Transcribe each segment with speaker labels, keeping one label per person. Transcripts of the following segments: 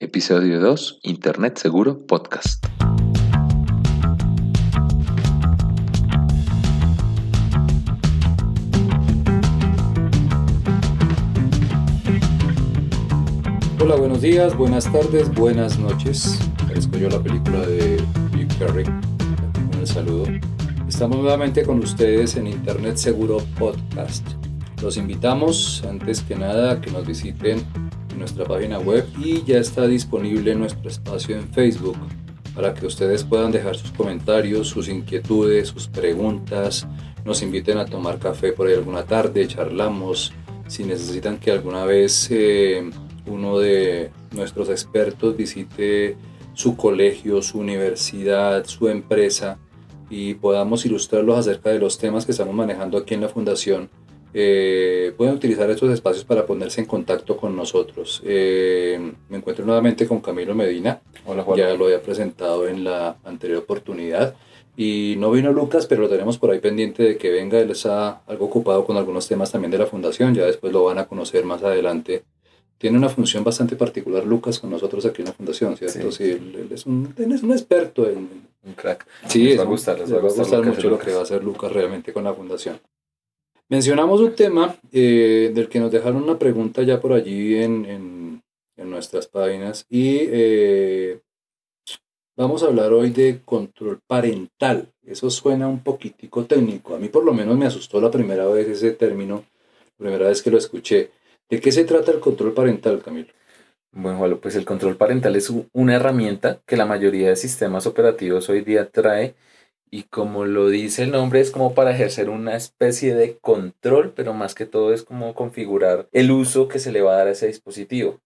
Speaker 1: Episodio 2, Internet Seguro Podcast.
Speaker 2: Hola, buenos días, buenas tardes, buenas noches. Parezco yo la película de Jim Carrey. Un saludo. Estamos nuevamente con ustedes en Internet Seguro Podcast. Los invitamos, antes que nada, a que nos visiten nuestra página web y ya está disponible nuestro espacio en Facebook para que ustedes puedan dejar sus comentarios, sus inquietudes, sus preguntas. Nos inviten a tomar café por ahí alguna tarde, charlamos. Si necesitan que alguna vez eh, uno de nuestros expertos visite su colegio, su universidad, su empresa y podamos ilustrarlos acerca de los temas que estamos manejando aquí en la fundación, eh, pueden utilizar estos espacios para ponerse en contacto con nosotros. Eh, me encuentro nuevamente con Camilo Medina.
Speaker 3: Hola Juan.
Speaker 2: Ya lo había presentado en la anterior oportunidad. Y no vino Lucas, pero lo tenemos por ahí pendiente de que venga. Él está algo ocupado con algunos temas también de la fundación. Ya después lo van a conocer más adelante tiene una función bastante particular Lucas con nosotros aquí en la fundación, ¿cierto? Sí, él, es, un, es un experto en...
Speaker 3: Un crack.
Speaker 2: Sí,
Speaker 3: les va a gustar, les va a gustar,
Speaker 2: mucho lo que va a hacer Lucas realmente con la fundación. Mencionamos un tema eh, del que nos dejaron una pregunta ya por allí en, en, nuestras páginas y eh, vamos a hablar hoy de control parental. Eso suena un poquitico técnico. A mí por lo menos me asustó la primera vez ese término, la primera vez que lo escuché. ¿De qué se trata el control parental, Camilo?
Speaker 3: Bueno, pues el control parental es una herramienta que la mayoría de sistemas operativos hoy día trae y como lo dice el nombre es como para ejercer una especie de control, pero más que todo es como configurar el uso que se le va a dar a ese dispositivo.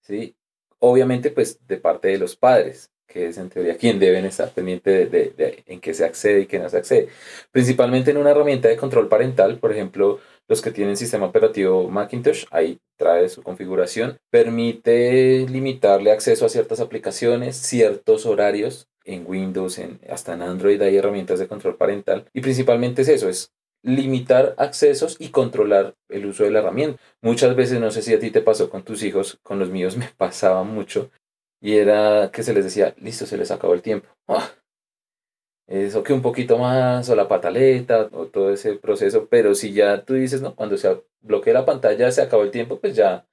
Speaker 3: ¿sí? Obviamente pues de parte de los padres, que es en teoría quien deben estar pendiente de, en qué se accede y qué no se accede. Principalmente en una herramienta de control parental, por ejemplo, los que tienen sistema operativo Macintosh, ahí trae su configuración, permite limitarle acceso a ciertas aplicaciones, ciertos horarios. En Windows, en, hasta en Android hay herramientas de control parental. Y principalmente es eso, es limitar accesos y controlar el uso de la herramienta. Muchas veces, no sé si a ti te pasó con tus hijos, con los míos me pasaba mucho, y era que se les decía, listo, se les acabó el tiempo. ¡Ah! eso que un poquito más, o la pataleta, o todo ese proceso, pero si ya tú dices, no, cuando se bloquea la pantalla, se acabó el tiempo, pues ya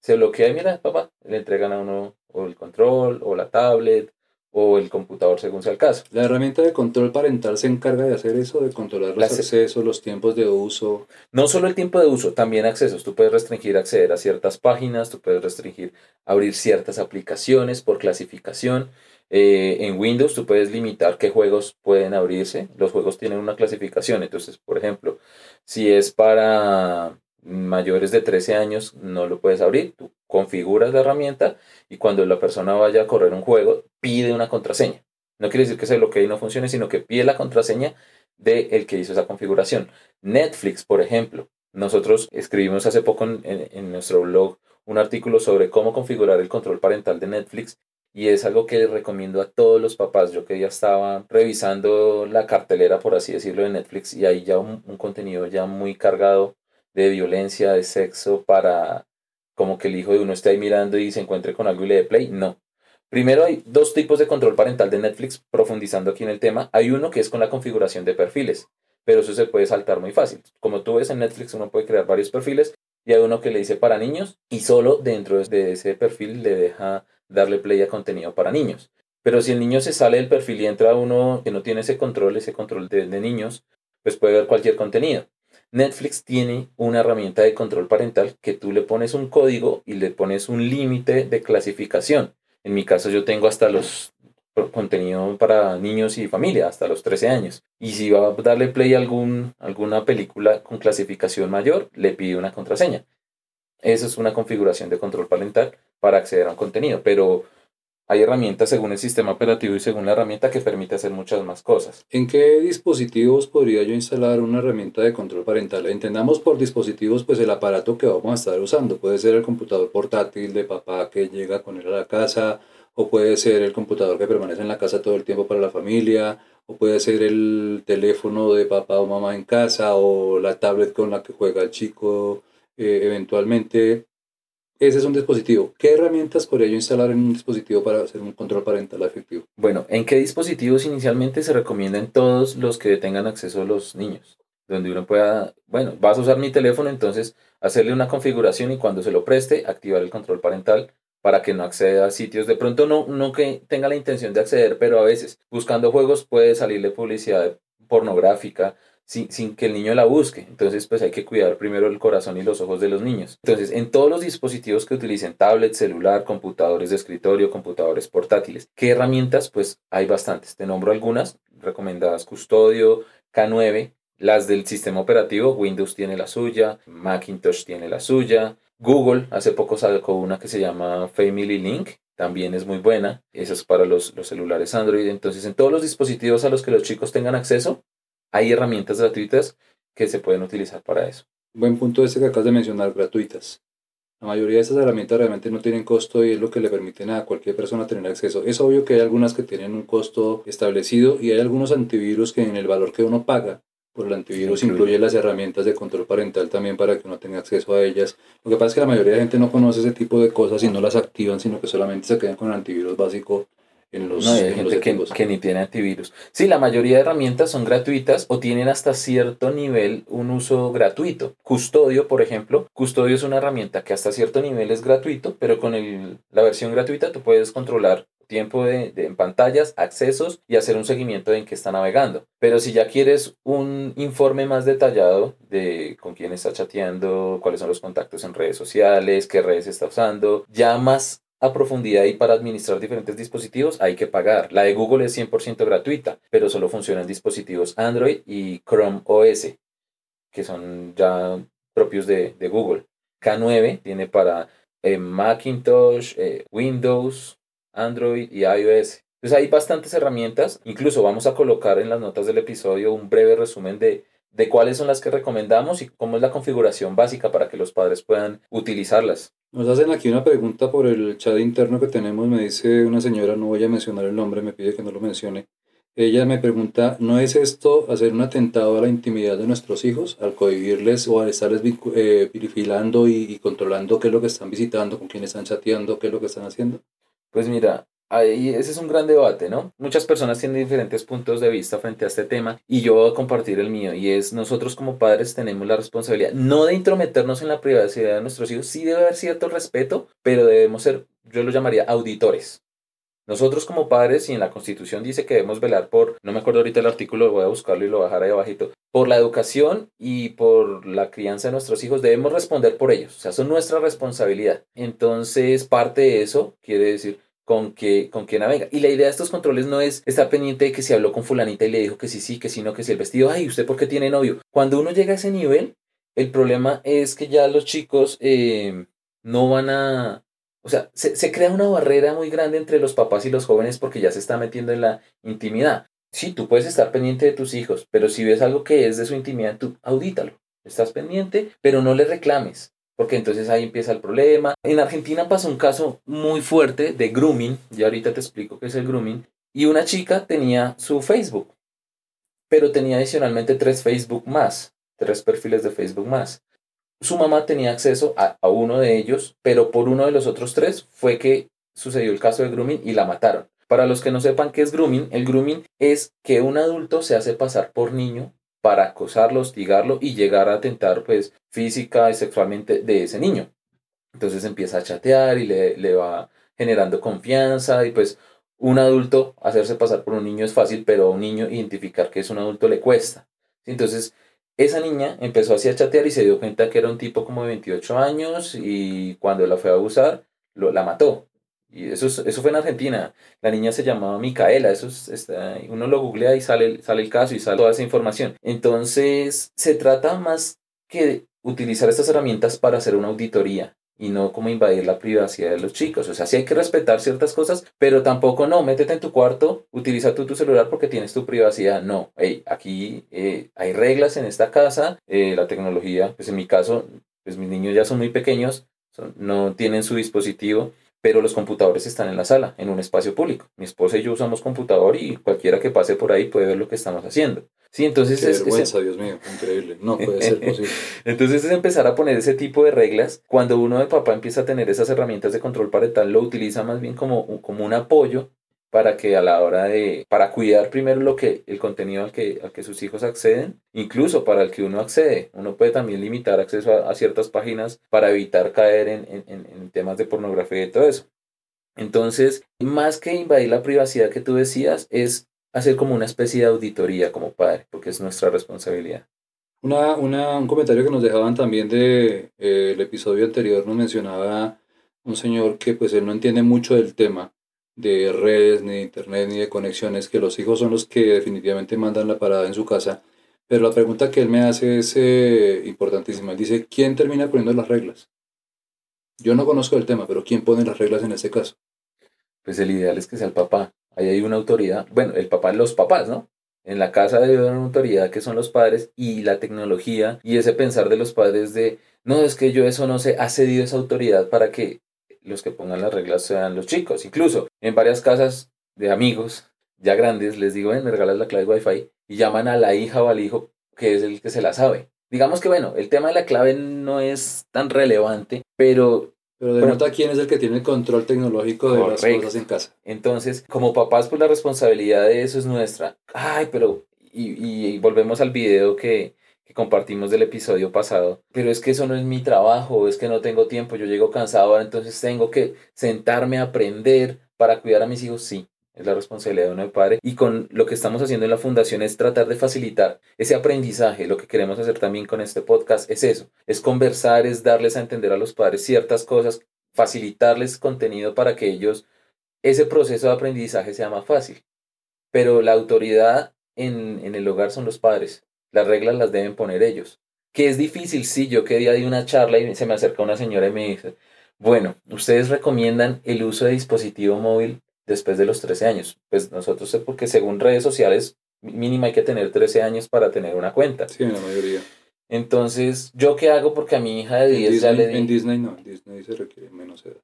Speaker 3: se bloquea y mira, papá, le entregan a uno o el control, o la tablet, o el computador según sea el caso.
Speaker 2: La herramienta de control parental se encarga de hacer eso, de controlar los accesos, los tiempos de uso.
Speaker 3: No solo el tiempo de uso, también accesos. Tú puedes restringir acceder a ciertas páginas, tú puedes restringir abrir ciertas aplicaciones por clasificación. Eh, en Windows tú puedes limitar qué juegos pueden abrirse. Los juegos tienen una clasificación. Entonces, por ejemplo, si es para mayores de 13 años, no lo puedes abrir. Tú configuras la herramienta y cuando la persona vaya a correr un juego, pide una contraseña. No quiere decir que se bloquee y no funcione, sino que pide la contraseña de el que hizo esa configuración. Netflix, por ejemplo. Nosotros escribimos hace poco en, en nuestro blog un artículo sobre cómo configurar el control parental de Netflix y es algo que recomiendo a todos los papás. Yo que ya estaba revisando la cartelera, por así decirlo, de Netflix y hay ya un, contenido ya muy cargado de violencia, de sexo, para como que el hijo de uno esté ahí mirando y se encuentre con algo y le dé play. No. Primero hay dos tipos de control parental de Netflix, profundizando aquí en el tema. Hay uno que es con la configuración de perfiles, pero eso se puede saltar muy fácil. Como tú ves en Netflix, uno puede crear varios perfiles y hay uno que le dice para niños y solo dentro de ese perfil le deja darle play a contenido para niños. Pero si el niño se sale del perfil y entra uno que no tiene ese control, ese control de, niños, pues puede ver cualquier contenido. Netflix tiene una herramienta de control parental que tú le pones un código y le pones un límite de clasificación. En mi caso yo tengo hasta los contenido para niños y familia hasta los 13 años. Y si va a darle play a algún, alguna película con clasificación mayor, le pide una contraseña. Eso es una configuración de control parental para acceder a un contenido, pero hay herramientas según el sistema operativo y según la herramienta que permite hacer muchas más cosas.
Speaker 2: ¿En qué dispositivos podría yo instalar una herramienta de control parental? Entendamos por dispositivos pues el aparato que vamos a estar usando. Puede ser el computador portátil de papá que llega con él a la casa, o puede ser el computador que permanece en la casa todo el tiempo para la familia, o puede ser el teléfono de papá o mamá en casa, o la tablet con la que juega el chico eh, eventualmente ese es un dispositivo. ¿Qué herramientas podría yo instalar en un dispositivo para hacer un control parental efectivo?
Speaker 3: Bueno, ¿en qué dispositivos inicialmente se recomiendan todos los que tengan acceso a los niños? Donde uno pueda, bueno, vas a usar mi teléfono, entonces hacerle una configuración y cuando se lo preste, activar el control parental para que no acceda a sitios. De pronto no, no que tenga la intención de acceder, pero a veces buscando juegos puede salirle publicidad pornográfica sin, sin, que el niño la busque. Entonces, pues hay que cuidar primero el corazón y los ojos de los niños. Entonces, en todos los dispositivos que utilicen tablet, celular, computadores de escritorio, computadores portátiles, ¿qué herramientas? Pues hay bastantes. Te nombro algunas recomendadas. Custodio, K9, las del sistema operativo, Windows tiene la suya, Macintosh tiene la suya, Google hace poco sacó una que se llama Family Link, también es muy buena. Esa es para los, los, celulares Android. Entonces, en todos los dispositivos a los que los chicos tengan acceso, hay herramientas gratuitas que se pueden utilizar para eso.
Speaker 2: Buen punto ese que acabas de mencionar, gratuitas. La mayoría de estas herramientas realmente no tienen costo y es lo que le permiten a cualquier persona tener acceso. Es obvio que hay algunas que tienen un costo establecido y hay algunos antivirus que en el valor que uno paga por el antivirus incluye las herramientas de control parental también para que uno tenga acceso a ellas. Lo que pasa es que la mayoría de gente no conoce ese tipo de cosas y no las activan, sino que solamente se quedan con el antivirus básico en los,
Speaker 3: no, hay gente que, que, ni tiene antivirus. Sí, la mayoría de herramientas son gratuitas o tienen hasta cierto nivel un uso gratuito. Custodio, por ejemplo, Custodio es una herramienta que hasta cierto nivel es gratuito, pero con el, la versión gratuita tú puedes controlar tiempo de, en pantallas, accesos y hacer un seguimiento de en qué está navegando. Pero si ya quieres un informe más detallado de con quién está chateando, cuáles son los contactos en redes sociales, qué redes está usando, ya más a profundidad y para administrar diferentes dispositivos hay que pagar. La de Google es 100% gratuita, pero solo funciona en dispositivos Android y Chrome OS, que son ya propios de, Google. K9 tiene para eh, Macintosh, eh, Windows, Android y iOS. Entonces hay bastantes herramientas, incluso vamos a colocar en las notas del episodio un breve resumen de, de cuáles son las que recomendamos y cómo es la configuración básica para que los padres puedan utilizarlas.
Speaker 2: Nos hacen aquí una pregunta por el chat interno que tenemos, me dice una señora, no voy a mencionar el nombre, me pide que no lo mencione. Ella me pregunta, ¿no es esto hacer un atentado a la intimidad de nuestros hijos al cohibirles o al estarles eh, y, y, controlando qué es lo que están visitando, con quién están chateando, qué es lo que están haciendo?
Speaker 3: Pues mira, ahí ese es un gran debate, ¿no? Muchas personas tienen diferentes puntos de vista frente a este tema y yo voy a compartir el mío y es nosotros como padres tenemos la responsabilidad no de intrometernos en la privacidad de nuestros hijos, sí debe haber cierto respeto, pero debemos ser, yo lo llamaría auditores. Nosotros como padres, y en la Constitución dice que debemos velar por, no me acuerdo ahorita el artículo, voy a buscarlo y lo bajaré ahí abajito, por la educación y por la crianza de nuestros hijos, debemos responder por ellos, o sea, son nuestra responsabilidad. Entonces, parte de eso quiere decir con que, con que navega. Y la idea de estos controles no es estar pendiente de que si habló con fulanita y le dijo que sí, sí, que sí, no, que si el vestido, ay, ¿usted por qué tiene novio? Cuando uno llega a ese nivel, el problema es que ya los chicos eh, no van a... O sea, se, se crea una barrera muy grande entre los papás y los jóvenes porque ya se está metiendo en la intimidad. Sí, tú puedes estar pendiente de tus hijos, pero si ves algo que es de su intimidad, tú audítalo. Estás pendiente, pero no le reclames porque entonces ahí empieza el problema. En Argentina pasó un caso muy fuerte de grooming, ya ahorita te explico qué es el grooming, y una chica tenía su Facebook, pero tenía adicionalmente tres Facebook más, tres perfiles de Facebook más. Su mamá tenía acceso a, a uno de ellos, pero por uno de los otros tres fue que sucedió el caso de grooming y la mataron. Para los que no sepan qué es grooming, el grooming es que un adulto se hace pasar por niño para acosarlo, hostigarlo y llegar a atentar pues física y sexualmente de ese niño. Entonces empieza a chatear y le, le va generando confianza y pues un adulto hacerse pasar por un niño es fácil, pero a un niño identificar que es un adulto le cuesta. Entonces esa niña empezó así a chatear y se dio cuenta que era un tipo como de 28 años y cuando la fue a abusar, lo, la mató. Y eso, eso fue en Argentina. La niña se llamaba Micaela. Eso está, uno lo googlea y sale, sale el caso y sale toda esa información. Entonces, se trata más que utilizar estas herramientas para hacer una auditoría y no como invadir la privacidad de los chicos. O sea, sí hay que respetar ciertas cosas, pero tampoco no, métete en tu cuarto, utiliza tú tu celular porque tienes tu privacidad. No, hey, aquí eh, hay reglas en esta casa, eh, la tecnología, pues en mi caso, pues mis niños ya son muy pequeños, no tienen su dispositivo pero los computadores están en la sala, en un espacio público. Mi esposa y yo usamos computador y cualquiera que pase por ahí puede ver lo que estamos haciendo. Sí, entonces
Speaker 2: Qué
Speaker 3: es, es-
Speaker 2: vergüenza, Dios mío, increíble. No puede ser posible.
Speaker 3: entonces es empezar a poner ese tipo de reglas. Cuando uno de papá empieza a tener esas herramientas de control parental, lo utiliza más bien como, como un apoyo para que a la hora de, para cuidar primero lo que, el contenido al que, al que sus hijos acceden, incluso para el que uno accede. Uno puede también limitar acceso a, ciertas páginas para evitar caer en, en- en- temas de pornografía y todo eso. Entonces, más que invadir la privacidad que tú decías, es hacer como una especie de auditoría como padre, porque es nuestra responsabilidad.
Speaker 2: Una, una- un comentario que nos dejaban también de eh, el episodio anterior nos mencionaba un señor que pues él no entiende mucho del tema de redes, ni de internet, ni de conexiones, que los hijos son los que definitivamente mandan la parada en su casa. Pero la pregunta que él me hace es eh, importantísima. Él dice, ¿quién termina poniendo las reglas? Yo no conozco el tema, pero ¿quién pone las reglas en este caso?
Speaker 3: Pues el ideal es que sea el papá. Ahí hay una autoridad. Bueno, el papá, los papás, ¿no? En la casa debe haber una autoridad que son los padres y la tecnología y ese pensar de los padres de, no, es que yo eso no sé, ha cedido esa autoridad para que los que pongan las reglas sean los chicos. Incluso en varias casas de amigos ya grandes les digo, ven, me regalas la clave Wi-Fi y llaman a la hija o al hijo que es el que se la sabe. Digamos que bueno, el tema de la clave no es tan relevante, pero
Speaker 2: Pero denota quién es el que tiene el control tecnológico de las cosas en casa.
Speaker 3: Entonces, como papás, pues la responsabilidad de eso es nuestra. Ay, pero, y, y- y volvemos al video que, compartimos del episodio pasado. Pero es que eso no es mi trabajo, es que no tengo tiempo, yo llego cansado, ahora entonces tengo que sentarme a aprender para cuidar a mis hijos. Sí, es la responsabilidad de uno de padre. Y con lo que estamos haciendo en la fundación es tratar de facilitar ese aprendizaje. Lo que queremos hacer también con este podcast es eso, es conversar, es darles a entender a los padres ciertas cosas, facilitarles contenido para que ellos ese proceso de aprendizaje sea más fácil. Pero la autoridad en, en el hogar son los padres. Las reglas las deben poner ellos. Que es difícil, sí, yo que día di una charla y se me acerca una señora y me dice, bueno, ustedes recomiendan el uso de dispositivo móvil después de los 13 años. Pues nosotros, sé porque según redes sociales, mínimo hay que tener 13 años para tener una cuenta.
Speaker 2: Sí, en la mayoría.
Speaker 3: Entonces, ¿yo qué hago? Porque a mi hija de
Speaker 2: En
Speaker 3: 10 ya
Speaker 2: Disney,
Speaker 3: le di...
Speaker 2: en Disney no, en Disney se requiere menos edad.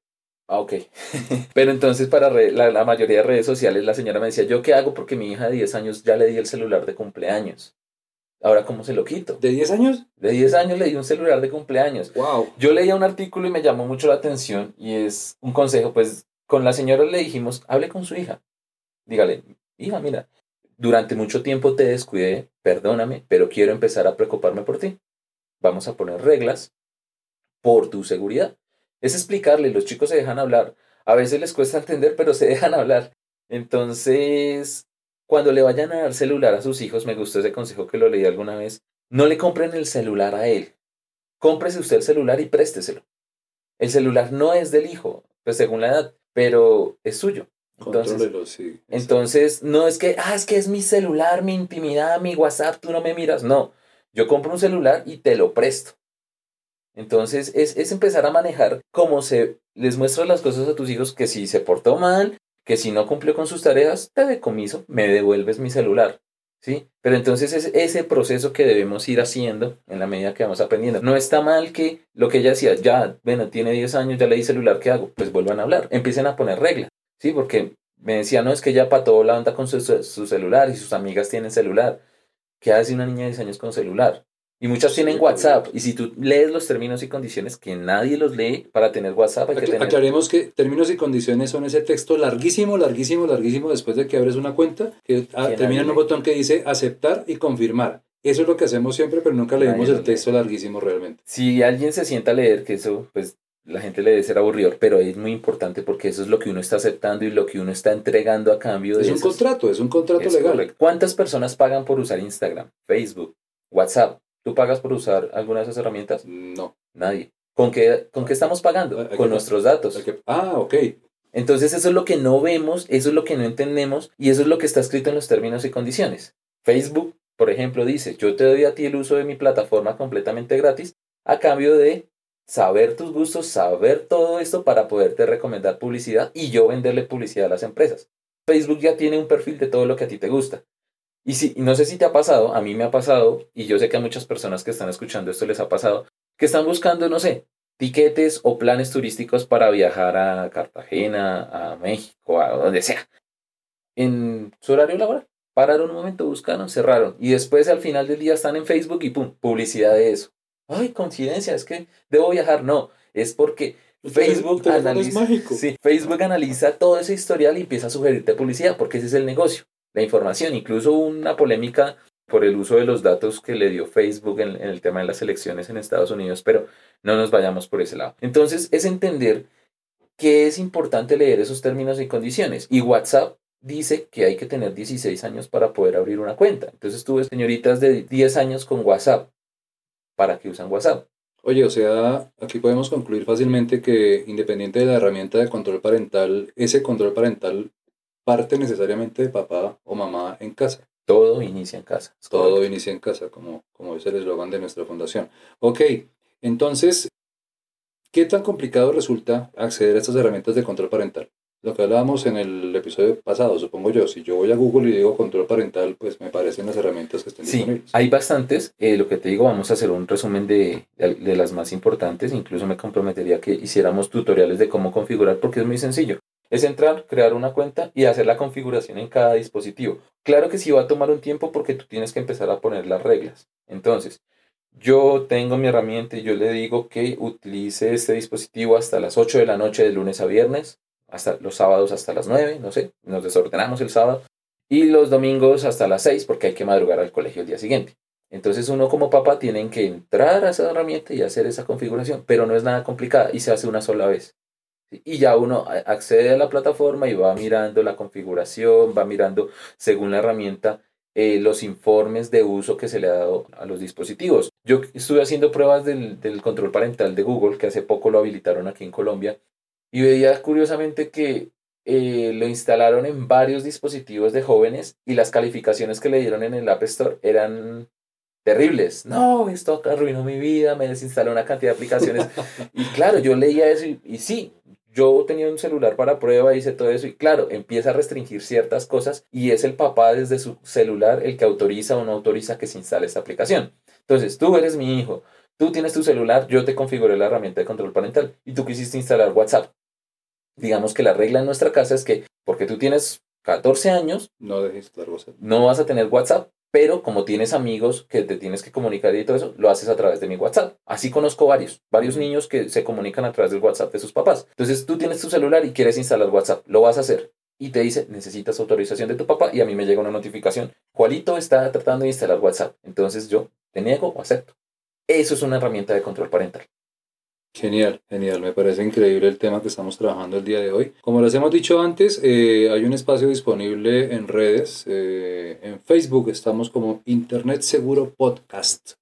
Speaker 3: Ah, ok. Pero entonces para re- la, la mayoría de redes sociales la señora me decía, ¿yo qué hago? Porque mi hija de 10 años ya le di el celular de cumpleaños. Ahora, ¿cómo se lo quito?
Speaker 2: ¿De 10 años?
Speaker 3: De 10 años le di un celular de cumpleaños.
Speaker 2: ¡Wow!
Speaker 3: Yo leía un artículo y me llamó mucho la atención y es un consejo, pues con la señora le dijimos, hable con su hija. Dígale, hija, mira, durante mucho tiempo te descuidé, perdóname, pero quiero empezar a preocuparme por ti. Vamos a poner reglas por tu seguridad. Es explicarle, los chicos se dejan hablar. A veces les cuesta entender, pero se dejan hablar. Entonces, cuando le vayan a dar celular a sus hijos, me gustó ese consejo que lo leí alguna vez, no le compren el celular a él. Cómprese usted el celular y présteselo. El celular no es del hijo, pues según la edad, pero es suyo. Entonces,
Speaker 2: sí.
Speaker 3: entonces, no es que, ah, es que es mi celular, mi intimidad, mi WhatsApp, tú no me miras. No, yo compro un celular y te lo presto. Entonces, es, es empezar a manejar cómo se les muestras las cosas a tus hijos, que si se portó mal, que si no cumplió con sus tareas, te decomiso, me devuelves mi celular. ¿Sí? Pero entonces es ese proceso que debemos ir haciendo en la medida que vamos aprendiendo. No está mal que lo que ella decía, ya, bueno, tiene 10 años, ya le di celular, ¿qué hago? Pues vuelvan a hablar, empiecen a poner reglas. Sí, porque me decía, no, es que ella pató la onda con su- su celular y sus amigas tienen celular. ¿Qué hace una niña de 10 años con celular? Y muchas tienen. WhatsApp. Y si tú lees los términos y condiciones, que nadie los lee para tener WhatsApp, hay que tener...
Speaker 2: Aclaremos que términos y condiciones son ese texto larguísimo, larguísimo, larguísimo después de que abres una cuenta, que ah, termina en un botón que dice aceptar y confirmar. Eso es lo que hacemos siempre, pero nunca leemos el texto larguísimo realmente.
Speaker 3: Si alguien se sienta a leer, que eso, pues la gente le debe ser aburrido, pero es muy importante porque eso es lo que uno está aceptando y lo que uno está entregando a cambio de
Speaker 2: Es un contrato, es un contrato
Speaker 3: Es
Speaker 2: legal.
Speaker 3: correcto. ¿Cuántas personas pagan por usar Instagram, Facebook, WhatsApp? ¿Tú pagas por usar alguna de esas herramientas?
Speaker 2: No.
Speaker 3: Nadie. ¿Con qué, con qué estamos pagando?
Speaker 2: Que-
Speaker 3: Con nuestros datos.
Speaker 2: que- ah, ok.
Speaker 3: Entonces eso es lo que no vemos, eso es lo que no entendemos y eso es lo que está escrito en los términos y condiciones. Facebook, por ejemplo, dice, yo te doy a ti el uso de mi plataforma completamente gratis a cambio de saber tus gustos, saber todo esto para poderte recomendar publicidad y yo venderle publicidad a las empresas. Facebook ya tiene un perfil de todo lo que a ti te gusta. Y si, y no sé si te ha pasado, a mí me ha pasado, y yo sé que a muchas personas que están escuchando esto les ha pasado, que están buscando, no sé, tiquetes o planes turísticos para viajar a Cartagena, a México, a donde sea, en su horario laboral. Pararon un momento, buscaron, cerraron. Y después al final del día están en Facebook y pum, publicidad de eso. Ay, coincidencia, es que debo viajar. No, es porque Facebook analiza, sí, Facebook analiza todo ese historial y empieza a sugerirte publicidad, porque ese es el negocio, la información. Incluso una polémica por el uso de los datos que le dio Facebook en, el tema de las elecciones en Estados Unidos, pero no nos vayamos por ese lado. Entonces, es entender que es importante leer esos términos y condiciones. Y WhatsApp dice que hay que tener 16 años para poder abrir una cuenta. Entonces tuve señoritas de 10 años con WhatsApp. ¿Para qué usan WhatsApp?
Speaker 2: Oye, o sea, aquí podemos concluir fácilmente que independiente de la herramienta de control parental, ese control parental parte necesariamente de papá o mamá en casa.
Speaker 3: Todo inicia en casa.
Speaker 2: Todo inicia en casa, como, como es el eslogan de nuestra fundación. Ok, entonces, ¿qué tan complicado resulta acceder a estas herramientas de control parental? Lo que hablábamos en el episodio pasado, supongo yo, si yo voy a Google y digo control parental, pues me parecen las herramientas que estén
Speaker 3: sí, Hay bastantes, eh, lo que te digo, vamos a hacer un resumen de, de, las más importantes, incluso me comprometería que hiciéramos tutoriales de cómo configurar, porque es muy sencillo. Es entrar, crear una cuenta y hacer la configuración en cada dispositivo. Claro que sí va a tomar un tiempo porque tú tienes que empezar a poner las reglas. Entonces, yo tengo mi herramienta y yo le digo que utilice este dispositivo hasta las 8 de la noche de lunes a viernes hasta los sábados hasta las 9, no sé, nos desordenamos el sábado, y los domingos hasta las 6 porque hay que madrugar al colegio el día siguiente. Entonces uno como papá tiene que entrar a esa herramienta y hacer esa configuración, pero no es nada complicada y se hace una sola vez. Y ya uno accede a la plataforma y va mirando la configuración, va mirando según la herramienta eh, los informes de uso que se le ha dado a los dispositivos. Yo estuve haciendo pruebas del, del control parental de Google, que hace poco lo habilitaron aquí en Colombia, y veía curiosamente que eh, lo instalaron en varios dispositivos de jóvenes y las calificaciones que le dieron en el App Store eran terribles. No, esto arruinó mi vida, me desinstaló una cantidad de aplicaciones. y claro, yo leía eso y, sí, yo tenía un celular para prueba, hice todo eso y claro, empieza a restringir ciertas cosas y es el papá desde su celular el que autoriza o no autoriza que se instale esta aplicación. Entonces, tú eres mi hijo, tú tienes tu celular, yo te configuré la herramienta de control parental y tú quisiste instalar WhatsApp. Digamos que la regla en nuestra casa es que porque tú tienes 14 años,
Speaker 2: no,
Speaker 3: no vas a tener WhatsApp, pero como tienes amigos que te tienes que comunicar y todo eso, lo haces a través de mi WhatsApp. Así conozco varios, varios niños que se comunican a través del WhatsApp de sus papás. Entonces tú tienes tu celular y quieres instalar WhatsApp, lo vas a hacer. Y te dice, necesitas autorización de tu papá y a mí me llega una notificación. Juanito está tratando de instalar WhatsApp. Entonces yo te niego o acepto. Eso es una herramienta de control parental.
Speaker 2: Genial, genial. Me parece increíble el tema que estamos trabajando el día de hoy. Como les hemos dicho antes, eh, hay un espacio disponible en redes. Eh, en Facebook estamos como Internet Seguro Podcast.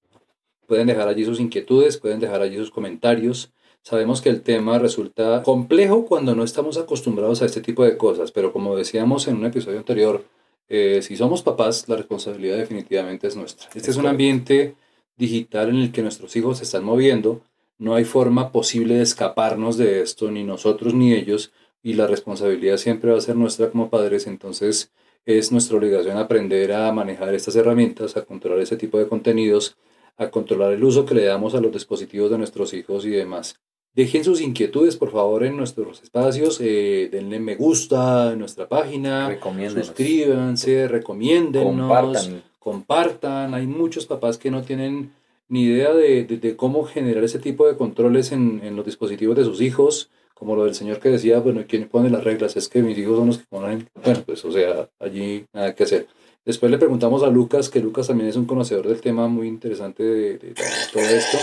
Speaker 2: Pueden dejar allí sus inquietudes, pueden dejar allí sus comentarios. Sabemos que el tema resulta complejo cuando no estamos acostumbrados a este tipo de cosas, pero como decíamos en un episodio anterior, eh, si somos papás, la responsabilidad definitivamente es nuestra. Este es un ambiente digital en el que nuestros hijos se están moviendo no hay forma posible de escaparnos de esto, ni nosotros ni ellos, y la responsabilidad siempre va a ser nuestra como padres, entonces es nuestra obligación aprender a manejar estas herramientas, a controlar ese tipo de contenidos, a controlar el uso que le damos a los dispositivos de nuestros hijos y demás. Dejen sus inquietudes, por favor, en nuestros espacios. Eh, denle me gusta en nuestra página. Suscríbanse, recomiéndennos. Compartan. Compartan. Hay muchos papás que no tienen ni idea de, de, cómo generar ese tipo de controles en, en, los dispositivos de sus hijos, como lo del señor que decía, bueno, ¿quién pone las reglas? Es que mis hijos son los que ponen, bueno, pues o sea, allí nada que hacer. Después le preguntamos a Lucas, que Lucas también es un conocedor del tema muy interesante de, todo esto.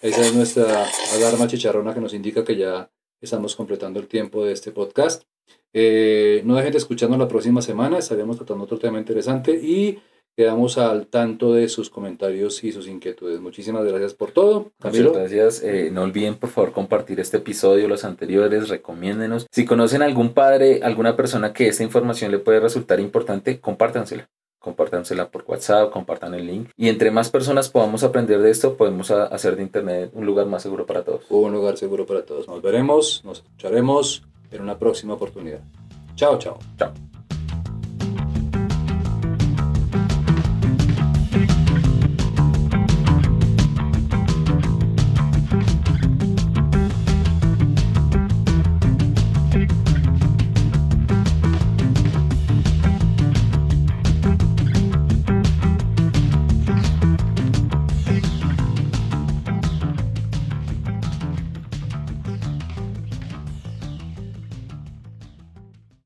Speaker 2: Esa es nuestra alarma chicharrona que nos indica que ya estamos completando el tiempo de este podcast. Eh, no dejen de escucharnos la próxima semana, estaremos tratando otro tema interesante y Quedamos al tanto de sus comentarios y sus inquietudes. Muchísimas gracias por todo.
Speaker 3: Muchas gracias. Eh, no olviden, por favor, compartir este episodio, los anteriores, recomiéndenos. Si conocen a algún padre, alguna persona que esta información le puede resultar importante, compártansela. Compártansela por WhatsApp, compartan el link. Y entre más personas podamos aprender de esto, podemos hacer de Internet un lugar más seguro para todos.
Speaker 2: Un lugar seguro para todos. Nos veremos, nos escucharemos en una próxima oportunidad. Chao, chao.
Speaker 3: Chao.